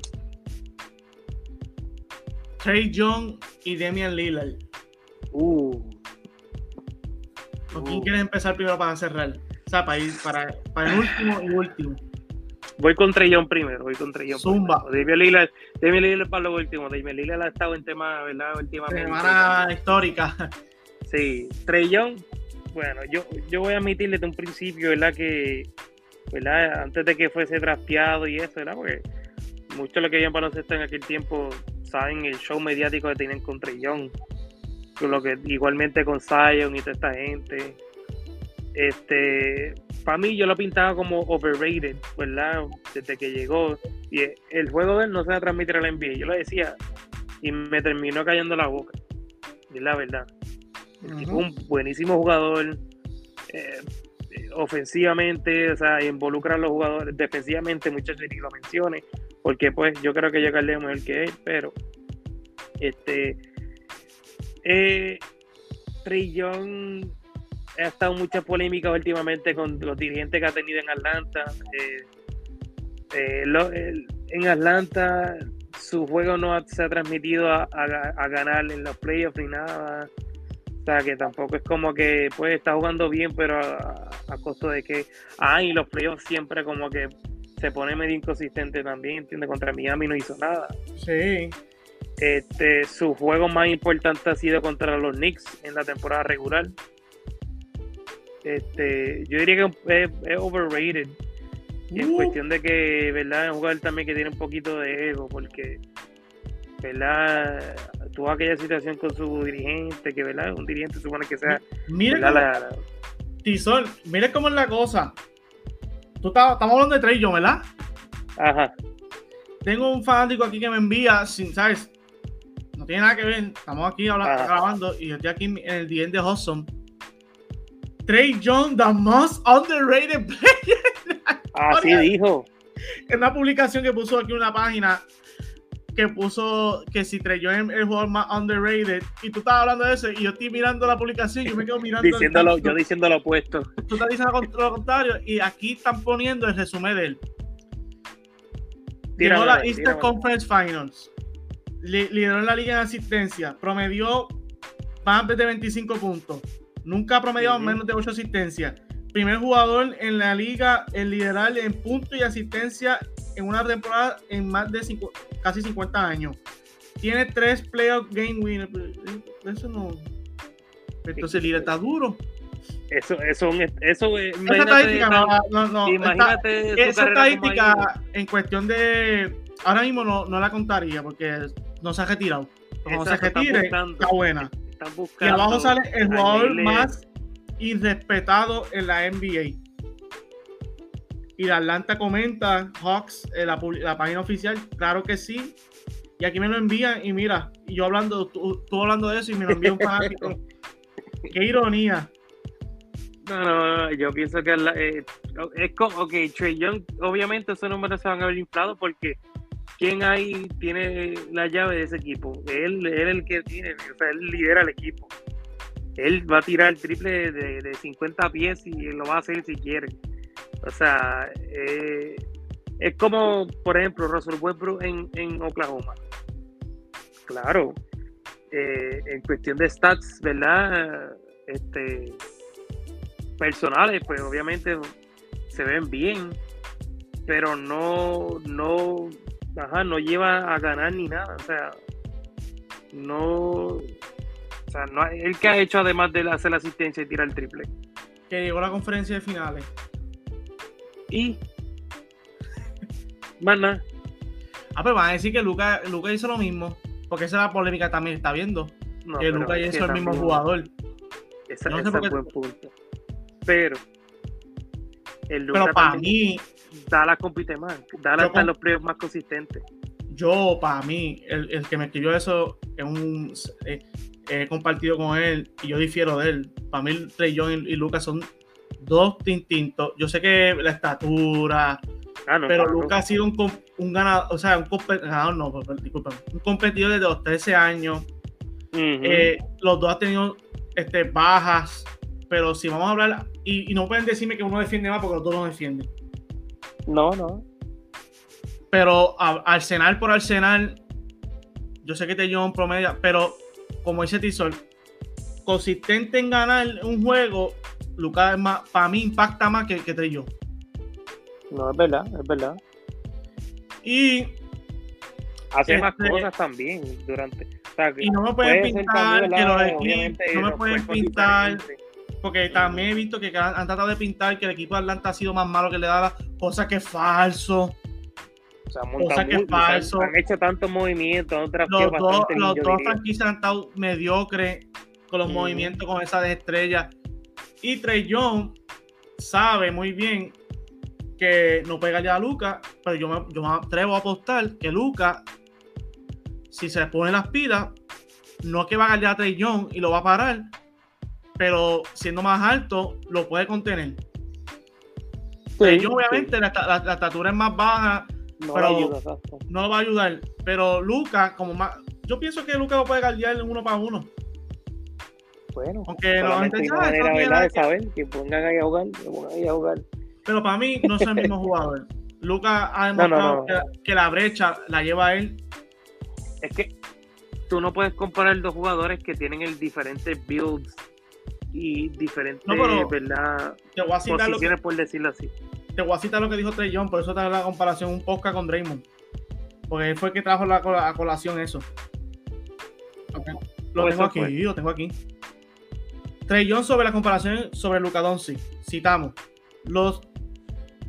Trey Young y Damian Lillard. Uh. ¿Con quién uh. quieres empezar primero para cerrar? O sea, para ir para, para el último y último. Voy con Young primero, voy con Young. Zumba. Damian Lillard, Damian Lillard para lo último. Damian Lillard ha estado en tema, ¿verdad? Últimamente. Semana histórica. Sí, Young, bueno, yo, yo voy a admitirle desde un principio, ¿verdad? Que, ¿verdad? Antes de que fuese drafteado y eso, ¿verdad? Porque mucho lo que habían baloncesto en aquel tiempo saben el show mediático que tienen con Young, lo que igualmente con Zion y toda esta gente. Este, para mí yo lo pintaba como overrated, ¿verdad? Desde que llegó. Y el juego de él no se va a transmitir a la NBA. Yo lo decía y me terminó cayendo la boca. Es la verdad. Un buenísimo jugador. Eh, ofensivamente, o sea, involucra a los jugadores defensivamente, muchachos, y lo mencioné, porque pues yo creo que llegarle es mejor que él, pero este eh, Young ha estado mucha polémica últimamente con los dirigentes que ha tenido en Atlanta. Eh, eh, en Atlanta su juego no se ha transmitido a, ganar en los playoffs ni nada. O sea, que tampoco es como que pues está jugando bien, pero a, a costo de que, ah, y los playoffs siempre como que se pone medio inconsistente también, ¿entiendes? Contra Miami no hizo nada. Sí. Este, su juego más importante ha sido contra los Knicks en la temporada regular. Este, yo diría que es, overrated. en uh. cuestión de que, ¿verdad? Es un jugador también que tiene un poquito de ego, porque, ¿verdad? Tuvo aquella situación con su dirigente, que, ¿verdad? Un dirigente supone que sea. Mira, Tizón, mire cómo es la cosa. Tú estamos hablando de Trey ¿verdad? Ajá. Tengo un fanático aquí que me envía, sin, ¿sabes? No tiene nada que ver. Estamos aquí hablando, grabando y yo estoy aquí en el DM de Hudson. Trey Young, the most underrated player. Así dijo. En una publicación que puso aquí una página que puso que si Trey Young es el jugador más underrated y tú estabas hablando de eso y yo estoy mirando la publicación y yo me quedo mirando diciéndolo, yo diciendo lo opuesto. Tú estás diciendo lo contrario y aquí están poniendo el resumen de él. Llegó la Eastern Conference Finals. Lideró en la liga en asistencia. Promedió más de 25 puntos nunca ha promediado menos de 8 asistencias primer jugador en la liga en liderar en puntos y asistencia en una temporada en más de casi 50 años. Tiene tres playoff game winners. Eso no. Entonces, Lira está duro. Eso, eso, eso esa estadística, no, no, Imagínate esa estadística en cuestión de. Ahora mismo no, no la contaría porque no se ha retirado. Como se retire, está buena. Y abajo sale el jugador más irrespetado en la NBA. Y la Atlanta comenta, Hawks, eh, la, página oficial, claro que sí. Y aquí me lo envían y mira, y yo hablando, tú, hablando de eso y me lo envía un fanático. Qué ironía. No, no, yo pienso que eh, es como, ok, Trey Young, obviamente esos números se van a ver inflados porque ¿quién ahí tiene la llave de ese equipo? Él, es el que tiene, o sea, él lidera el equipo. Él va a tirar el triple de, de 50 pies y lo va a hacer si quiere. O sea, eh, es como, por ejemplo, Russell Westbrook en, en Oklahoma. Claro, eh, en cuestión de stats, ¿verdad? Este, personales, pues obviamente se ven bien, pero no, no, ajá, no lleva a ganar ni nada. O sea, no. O sea, no, el que ha hecho además de hacer la asistencia y tirar el triple. Que llegó a la conferencia de finales. Y. Más nada. Ah, pero van a decir que Luca, Luca hizo lo mismo. Porque esa es la polémica que también está viendo. No, que Luca es hizo que el mismo jugador. Esa, No sé qué- es buen punto. Pero. El Luka Pero para mí, Dallas compite más. Dallas está en los playoffs más consistentes. yo, para mí, el, el que me escribió eso es un. eh, he compartido con él y yo difiero de él. Para mí, Trey Young y, y Lucas son dos distintos. Yo sé que la estatura, Ah, no, pero. Lucas ha sido un, un ganador, o sea, un compe- ganador, no, un competidor desde los 13 años. Eh, los dos han tenido este, bajas, pero si vamos a hablar, y, y no pueden decirme que uno defiende más porque los dos no defienden. No, no. Pero a- Arsenal por Arsenal, yo sé que te lleva un promedio, pero como dice Tizol, consistente en ganar un juego, Lucas es más, para mí impacta más que, que Trey Young. No, es verdad, es verdad. Y, Hace más Este- cosas también durante. o sea, y no me pueden pintar que los equipos, no me pueden pintar, diferentes. Porque también he visto que han, han tratado de pintar que el equipo de Atlanta ha sido más malo que le da cosa que es falso. O sea, Cosa que es falso. han hecho tantos movimientos, Los dos, los dos franquicias han estado mediocres con los Ujú. movimientos con esas estrellas. Y Trey Young sabe muy bien que no pega ya a Lucas, pero yo me, yo me atrevo a apostar que Lucas, si se pone las pilas, no es que va a ganar a Trey Young y lo va a parar, pero siendo más alto, lo puede contener. Sí, Young, obviamente, la, la- la estatura es más baja. No pero- ayuda, no lo va a ayudar. Pero Lucas, como más. Yo pienso que Lucas lo puede guardiar en uno para uno. Bueno, Aunque ah, eso manera de que- saber que pongan ahí a jugar, que pongan ahí a jugar. Pero para mí no es el mismo jugador. Lucas ha No, no, demostrado no. Que, que la brecha la lleva él. Es que tú no puedes comparar dos jugadores que tienen el diferentes builds y diferentes, No, pero- ¿verdad? Te voy a citar lo que, Posiciones, por decirlo así. te voy a citar lo que dijo Trey Young, por eso te la comparación un podcast con Draymond. Porque él fue el que trajo la, a colación eso. Lo Pues tengo eso aquí, lo tengo aquí. Trey Young sobre la comparación sobre Luca Doncic. Citamos. Los,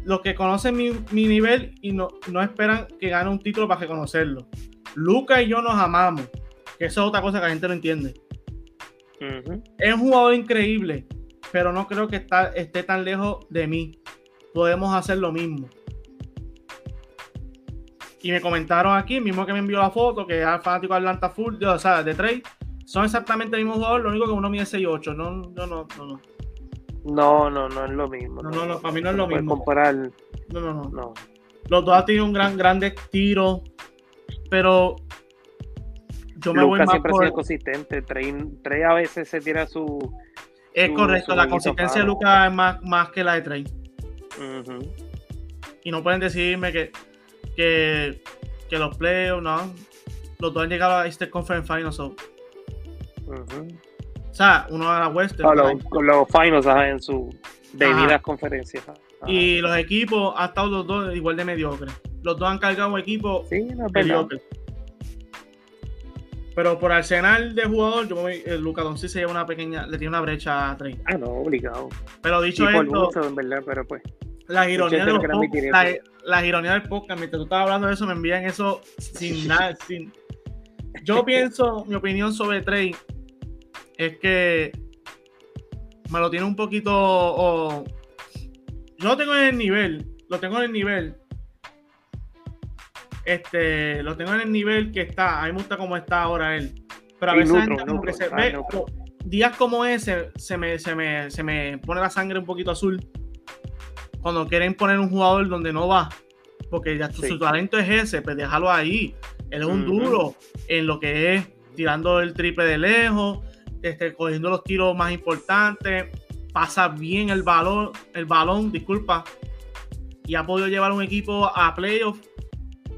los que conocen mi, mi nivel y no, no esperan que gane un título para reconocerlo. Luca y yo nos amamos. Que eso es otra cosa que la gente no entiende. Es un jugador increíble, pero no creo que está, esté tan lejos de mí. Podemos hacer lo mismo. Y me comentaron aquí, mismo que me envió la foto, que es fanático de Atlanta Full, de- o sea, de Trey, son exactamente el mismo jugador, lo único que uno mide 6'8. No, no, no, no, no. No, no, no es lo mismo. No, no, no, para mí no es lo mismo. comparar, no, no, no. no. Los dos han tenido un gran, grandes tiros, pero yo me voy Lucas más siempre ha por... sido consistente. Trey, Trey a veces se tira su. Es su- correcto, su la consistencia de Lucas es más, más que la de Trey. Y no pueden decirme que, que, que los playoffs, no. Los dos han llegado a este Conference Finals. so. O sea, uno a la Western. Ah, los, con los finals ajá, en sus debidas Ajá. conferencias. ajá. y los equipos han estado los dos igual de mediocres. Los dos han cargado un equipo Sí, no es verdad. Pero por arsenal de jugador, yo me voy, el Luca Doncic se lleva una pequeña, le tiene una brecha a Trey. Ah, no, obligado. Pero Y dicho por esto, en verdad, pero pues. las ironías de los podcasts- la, la ironía del podcast, mientras tú estabas hablando de eso, me envían eso sin nada, sin... Yo pienso, mi opinión sobre Trey es que me lo tiene un poquito... yo lo tengo en el nivel, lo tengo en el nivel. Este, lo tengo en el nivel que está. A mí me gusta cómo está ahora él. Pero a veces neutro, gente como que se ve, días como ese se me, se, me, se me pone la sangre un poquito azul cuando quieren poner un jugador donde no va. Porque ya su, Sí. su talento es ese, pues déjalo ahí. Él es un duro en lo que es tirando el triple de lejos, este, cogiendo los tiros más importantes, pasa bien el balón, el balón, disculpa, y ha podido llevar un equipo a playoffs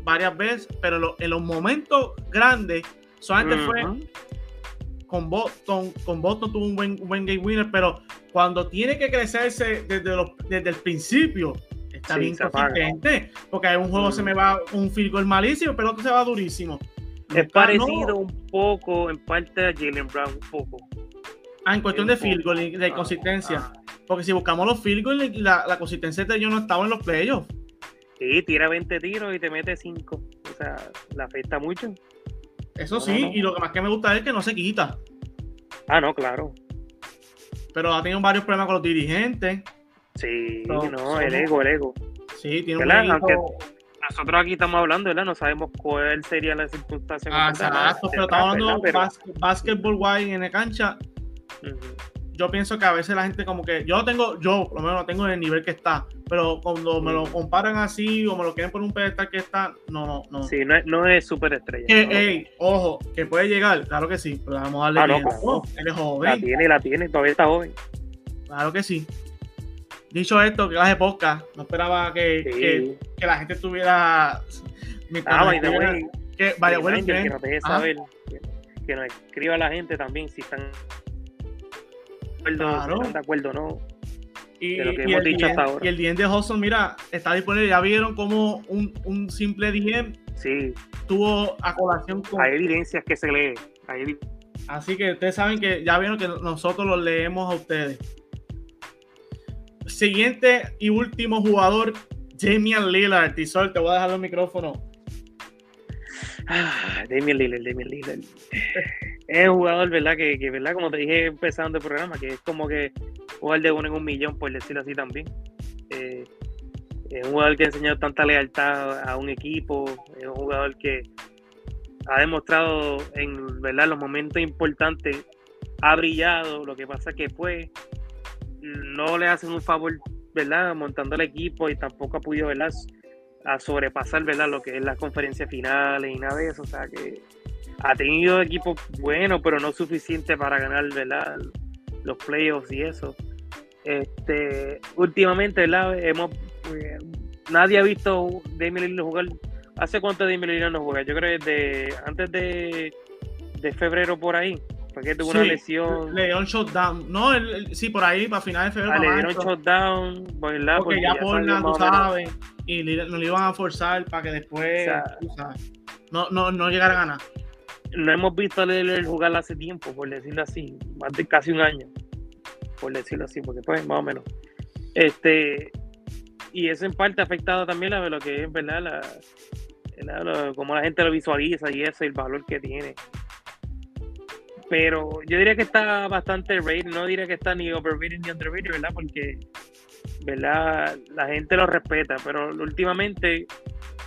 varias veces, pero lo- en los momentos grandes solamente fue con Boston, con Boston tuvo un buen, un buen game winner, pero cuando tiene que crecerse desde, los- desde el principio, está Sí, bien consistente, porque hay un juego Mm. se me va un field goal malísimo, pero otro se va durísimo. Es parecido un poco en parte a Jalen Brown, un poco. Ah, en cuestión de field goal y de ah, consistencia. Ah. Porque si buscamos los field goals, la, la consistencia de ellos no estaba en los playoffs. Sí, tira 20 tiros y te mete 5. O sea, la afecta mucho. Eso sí, y lo que más que me gusta es que no se quita. Ah, no, claro. Pero ha tenido varios problemas con los dirigentes. Sí, no, el ego, el ego. Sí, tiene un ego... nosotros aquí estamos hablando, ¿verdad? No sabemos cuál sería la circunstancia. Ah, exacto, pero estamos hablando de básquetbol guay en la cancha yo pienso que a veces la gente como que yo tengo, yo por lo menos lo tengo en el nivel que está, pero cuando me lo comparan así o me lo quieren por un pedestal que está, no, no, no. Sí, no es, no es súper estrella. Que, ojo, que puede llegar, claro que sí, pero vamos a darle ah, no, él es joven. La tiene, la tiene, todavía está joven. Claro que sí. Dicho esto, que de podcast, no esperaba que, que, la gente tuviera... Ah, vaya, que, vaya, bueno, que saber, que, que nos escriba la gente también si están de acuerdo no. Y, de lo que hemos dicho hasta ahora. Y el DM de Hudson, mira, está disponible. Ya vieron como un, un simple DM sí. tuvo a colación con. Hay evidencias que se lee. Así que ustedes saben que ya vieron que nosotros los leemos a ustedes. Siguiente y último jugador, Damian Lillard. Tisol, te voy a dejar el micrófono. Ah, Damian Lillard, Damian Lillard es un jugador, ¿verdad? Que, que, ¿verdad? Como te dije empezando el programa, que es como que jugar de uno en un millón, por decirlo así también. Eh, es un jugador que ha enseñado tanta lealtad a un equipo, es un jugador que ha demostrado en ¿verdad? los momentos importantes, ha brillado, lo que pasa que pues no le hacen un favor, ¿verdad? Montando el equipo y tampoco ha podido, ¿verdad? Sobrepasar, ¿verdad? Lo que es las conferencias finales y nada de eso, o sea que ha tenido equipos buenos, pero no suficiente para ganar ¿verdad? los playoffs y eso. Este, últimamente, ¿verdad? Hemos, eh, nadie ha visto Damian Lillard jugar. ¿Hace cuánto Damian Lillard no juega? Yo creo que desde antes de, de febrero por ahí. Porque tuvo una lesión. Le dio un shutdown. No, sí, por ahí, para finales de febrero. Ah, le dieron shutdown, ¿verdad? Porque, ya, por la, tú sabes. Y no le iban a forzar para que después. no, no, no llegara a ganar no hemos visto a Lillard jugar hace tiempo, por decirlo así, más de casi un año, por decirlo así, porque pues más o menos. Este, y eso en parte ha afectado también a lo que es, ¿verdad? La, como la gente lo visualiza y eso, el valor que tiene. Pero yo diría que está bastante rated, no diría que está ni overrated ni underrated, ¿verdad? Porque, ¿verdad? La gente lo respeta, pero últimamente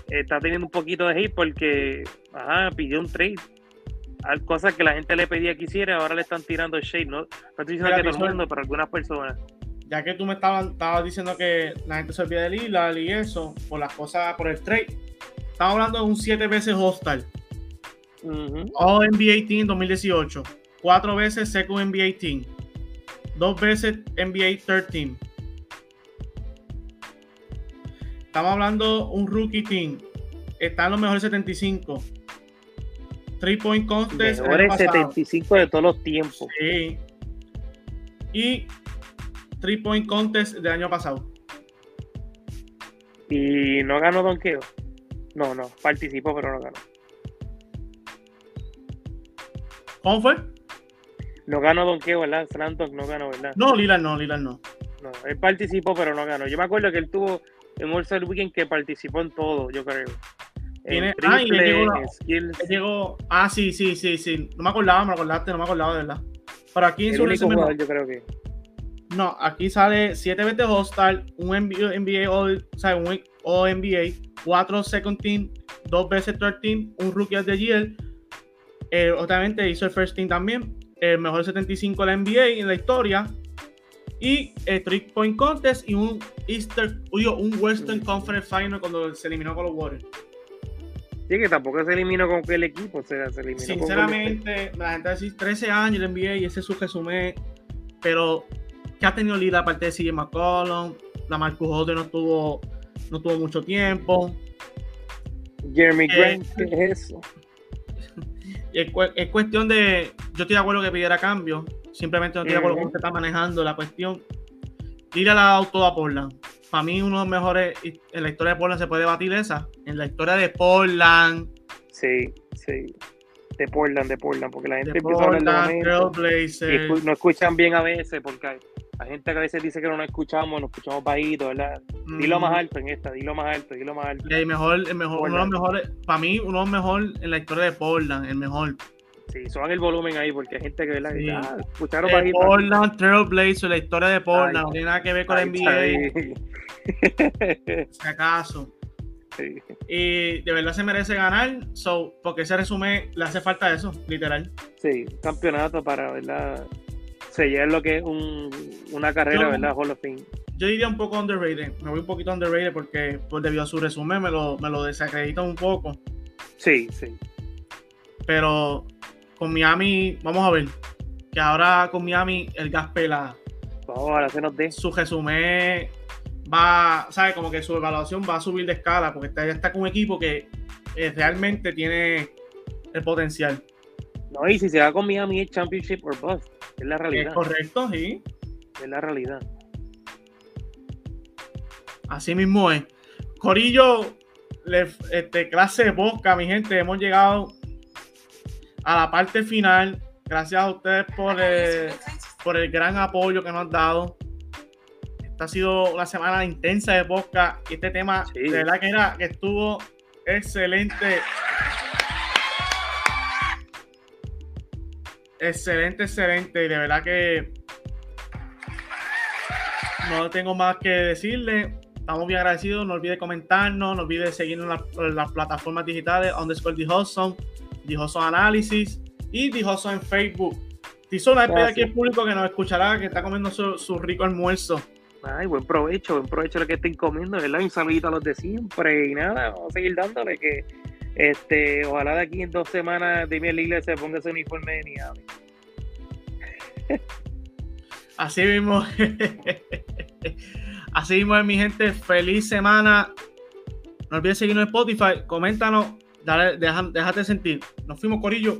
está teniendo un poquito de hate porque, ajá, pidió un trade cosas que la gente le pedía que hiciera, ahora le están tirando shade, ¿no? estoy diciendo que todo el mundo, pero algunas personas. Ya que tú me estabas, diciendo que la gente se olvida de Lila y eso, por las cosas, por el trade, estamos hablando de un 7 veces hostal. All NBA Team 2018. Cuatro veces Second NBA Team. Dos veces NBA Third Team. Estamos hablando un rookie team. Está en los mejores 75. Three Point Contest. Mejores 75 de todos los tiempos. Sí. Y Three Point Contest del año pasado. ¿Y no ganó Donkeo? No, no, participó, pero no ganó. ¿Cómo fue? No ganó Donkeo, ¿verdad? Slantok no ganó, ¿verdad? No, Lila no, Lila no. No, él participó, pero no ganó. Yo me acuerdo que él tuvo en All-Star Weekend que participó en todo, yo creo. Tiene, ah, y llegó, ah, sí, sí, sí, sí. No me acordaba, me acordaste, no me acordaba de verdad. Pero aquí en su jugador, yo creo que. No, aquí sale 7 veces Hostal, un NBA, All, o sea, un All NBA, 4 Second Team, 2 veces Third Team, un Rookie of the Year. Eh, obviamente hizo el First Team también, el mejor 75 de la NBA en la historia. Y el Trick Point Contest y un Easter, un Western Conference Final cuando se eliminó con los Warriors. Sí, que tampoco se eliminó con el equipo, se, eliminó Sinceramente, la gente dice 13 años le envié y ese es su resumen, pero que ha tenido líder aparte de CJ McCollum, la Marcus Holder no tuvo, no tuvo mucho tiempo. Jeremy eh, Grant, ¿qué es eso? Es, cuestión de, yo estoy de acuerdo que pidiera cambio, simplemente no estoy de acuerdo con cómo se está manejando la cuestión. Tira la auto a Portland para mí uno de los mejores en la historia de Portland se puede batir esa. En la historia de Portland. Sí, sí. De Portland, de Portland, porque la gente De empieza a hablar de Portland, y escu- no escuchan bien a veces, porque hay, hay gente que a veces dice que no nos escuchamos, nos escuchamos bajito, ¿verdad? Dilo Mm, más alto en esta, dilo más alto, dilo más alto. y el mejor, el mejor, uno de los mejores, para mí, uno de los mejores en la historia de Portland, el mejor. Sí, suban el volumen ahí, porque hay gente que, ¿verdad? que Sí. ah, escucharon bajito. Portland Trailblazers, la historia de Portland, Ay, no tiene nada que ver con la Ahí NBA, si acaso. Sí. Y de verdad se merece ganar, so, porque ese resumen le hace falta eso, literal. Sí, campeonato para, ¿verdad? Sellar lo que es un, una carrera, Yo- ¿verdad? Hall of Fame. Yo diría un poco underrated, me voy un poquito underrated porque pues, debido a su resumen me lo, me lo desacredita un poco. Sí, sí. Pero con Miami, vamos a ver, que ahora con Miami el gas pela, Vamos, ahora se nos dé. su resumen va, ¿sabes? Como que su evaluación va a subir de escala porque está, ya está con un equipo que eh, realmente tiene el potencial. No, y si se va con Miami es Championship or Bust. Es la Es realidad. correcto, sí. Es la realidad. Así mismo es. Corillo, le- este, clase de bosca, mi gente, hemos llegado a la parte final. Gracias a ustedes por el, por el gran apoyo que nos han dado. Esta ha sido una semana intensa de bosca y este tema, Sí. de verdad que, era, que estuvo excelente. Excelente, excelente. Y de verdad que no tengo más que decirle. Estamos bien agradecidos. No olvide comentarnos. No olvide seguirnos en, la- en las plataformas digitales. Underscore The Hudson, The Hudson Análisis y The Hudson en Facebook. Hizo una despedida aquí el público que nos escuchará, que está comiendo su, su rico almuerzo. Ay, buen provecho, buen provecho lo que estén comiendo, ¿verdad? Un saludito a los de siempre y nada, vamos a seguir dándole que este, ojalá de aquí en dos semanas Damian Lillard se ponga ese uniforme de Miami. Así mismo. Así mismo es, mi gente. Feliz semana. No olvides seguirnos en Spotify. Coméntanos. Dale, déjate sentir. Nos fuimos, Corillo.